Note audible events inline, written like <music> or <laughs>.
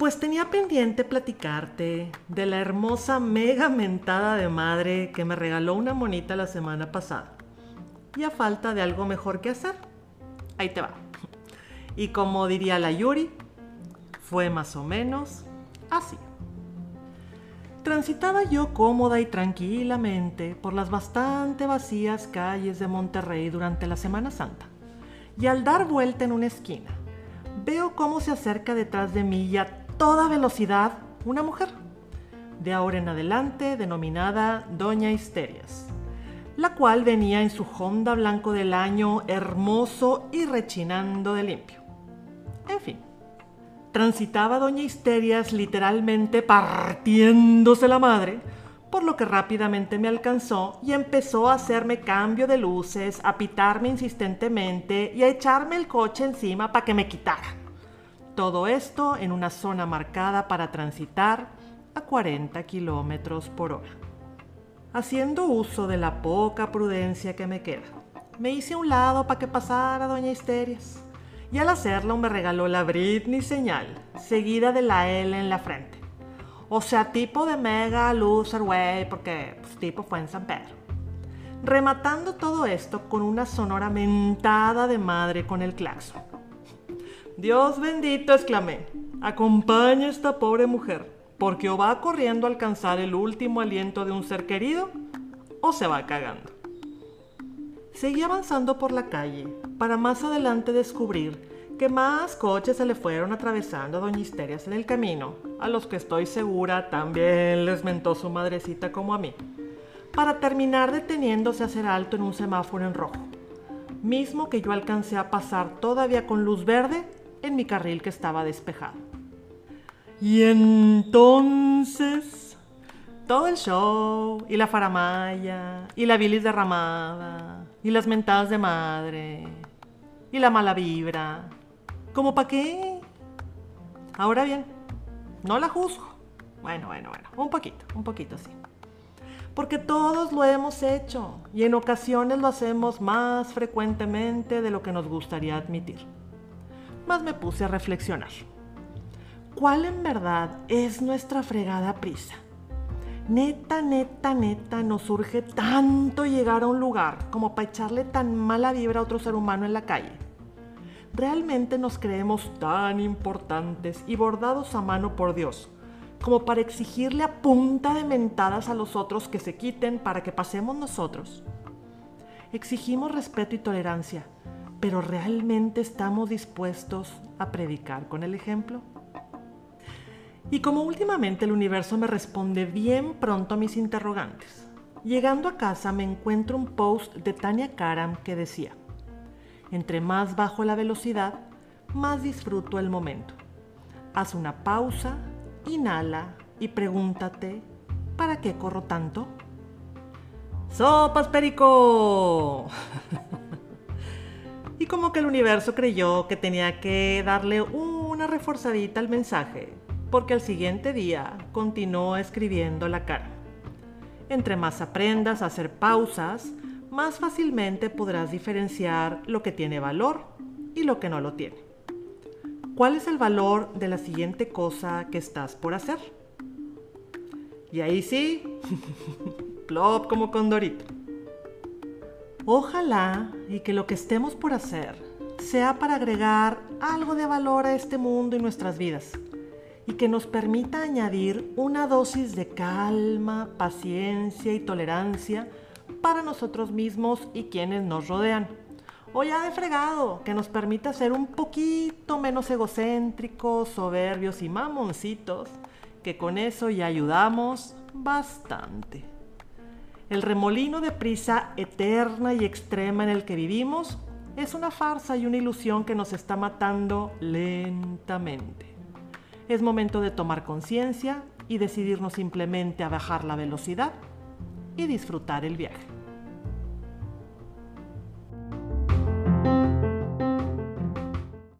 pues tenía pendiente platicarte de la hermosa mega mentada de madre que me regaló una monita la semana pasada. Y a falta de algo mejor que hacer, ahí te va. Y como diría la Yuri, fue más o menos así. Transitaba yo cómoda y tranquilamente por las bastante vacías calles de Monterrey durante la Semana Santa. Y al dar vuelta en una esquina, veo cómo se acerca detrás de mí y a toda velocidad una mujer, de ahora en adelante denominada Doña Histerias, la cual venía en su Honda blanco del año hermoso y rechinando de limpio. En fin, transitaba Doña Histerias literalmente partiéndose la madre, por lo que rápidamente me alcanzó y empezó a hacerme cambio de luces, a pitarme insistentemente y a echarme el coche encima para que me quitara. Todo esto en una zona marcada para transitar a 40 kilómetros por hora. Haciendo uso de la poca prudencia que me queda, me hice a un lado para que pasara Doña Histerias y al hacerlo me regaló la Britney señal, seguida de la L en la frente. O sea, tipo de mega loser, porque pues, tipo fue en San Pedro. Rematando todo esto con una sonora mentada de madre con el claxon. Dios bendito, exclamé, acompaña a esta pobre mujer, porque o va corriendo a alcanzar el último aliento de un ser querido, o se va cagando. Seguí avanzando por la calle para más adelante descubrir que más coches se le fueron atravesando a Doña Histerias en el camino, a los que estoy segura también les mentó su madrecita como a mí, para terminar deteniéndose a hacer alto en un semáforo en rojo, mismo que yo alcancé a pasar todavía con luz verde en mi carril que estaba despejado. Y entonces todo el show, y la faramaya, y la bilis derramada, y las mentadas de madre, y la mala vibra. ¿Cómo para qué? Ahora bien, no la juzgo. Bueno, bueno, bueno, un poquito, un poquito sí. Porque todos lo hemos hecho y en ocasiones lo hacemos más frecuentemente de lo que nos gustaría admitir. Más me puse a reflexionar. ¿Cuál en verdad es nuestra fregada prisa? Neta, neta, neta, nos surge tanto llegar a un lugar como para echarle tan mala vibra a otro ser humano en la calle. Realmente nos creemos tan importantes y bordados a mano por Dios, como para exigirle a punta de mentadas a los otros que se quiten para que pasemos nosotros. Exigimos respeto y tolerancia, pero ¿realmente estamos dispuestos a predicar con el ejemplo? Y como últimamente el universo me responde bien pronto a mis interrogantes, llegando a casa me encuentro un post de Tania Karam que decía, entre más bajo la velocidad, más disfruto el momento. Haz una pausa, inhala y pregúntate, ¿para qué corro tanto? ¡Sopas, Perico! <laughs> como que el universo creyó que tenía que darle una reforzadita al mensaje, porque al siguiente día continuó escribiendo la cara. Entre más aprendas a hacer pausas, más fácilmente podrás diferenciar lo que tiene valor y lo que no lo tiene. ¿Cuál es el valor de la siguiente cosa que estás por hacer? Y ahí sí, <laughs> plop como condorito. Ojalá y que lo que estemos por hacer sea para agregar algo de valor a este mundo y nuestras vidas y que nos permita añadir una dosis de calma, paciencia y tolerancia para nosotros mismos y quienes nos rodean. O ya de fregado, que nos permita ser un poquito menos egocéntricos, soberbios y mamoncitos, que con eso ya ayudamos bastante. El remolino de prisa eterna y extrema en el que vivimos es una farsa y una ilusión que nos está matando lentamente. Es momento de tomar conciencia y decidirnos simplemente a bajar la velocidad y disfrutar el viaje.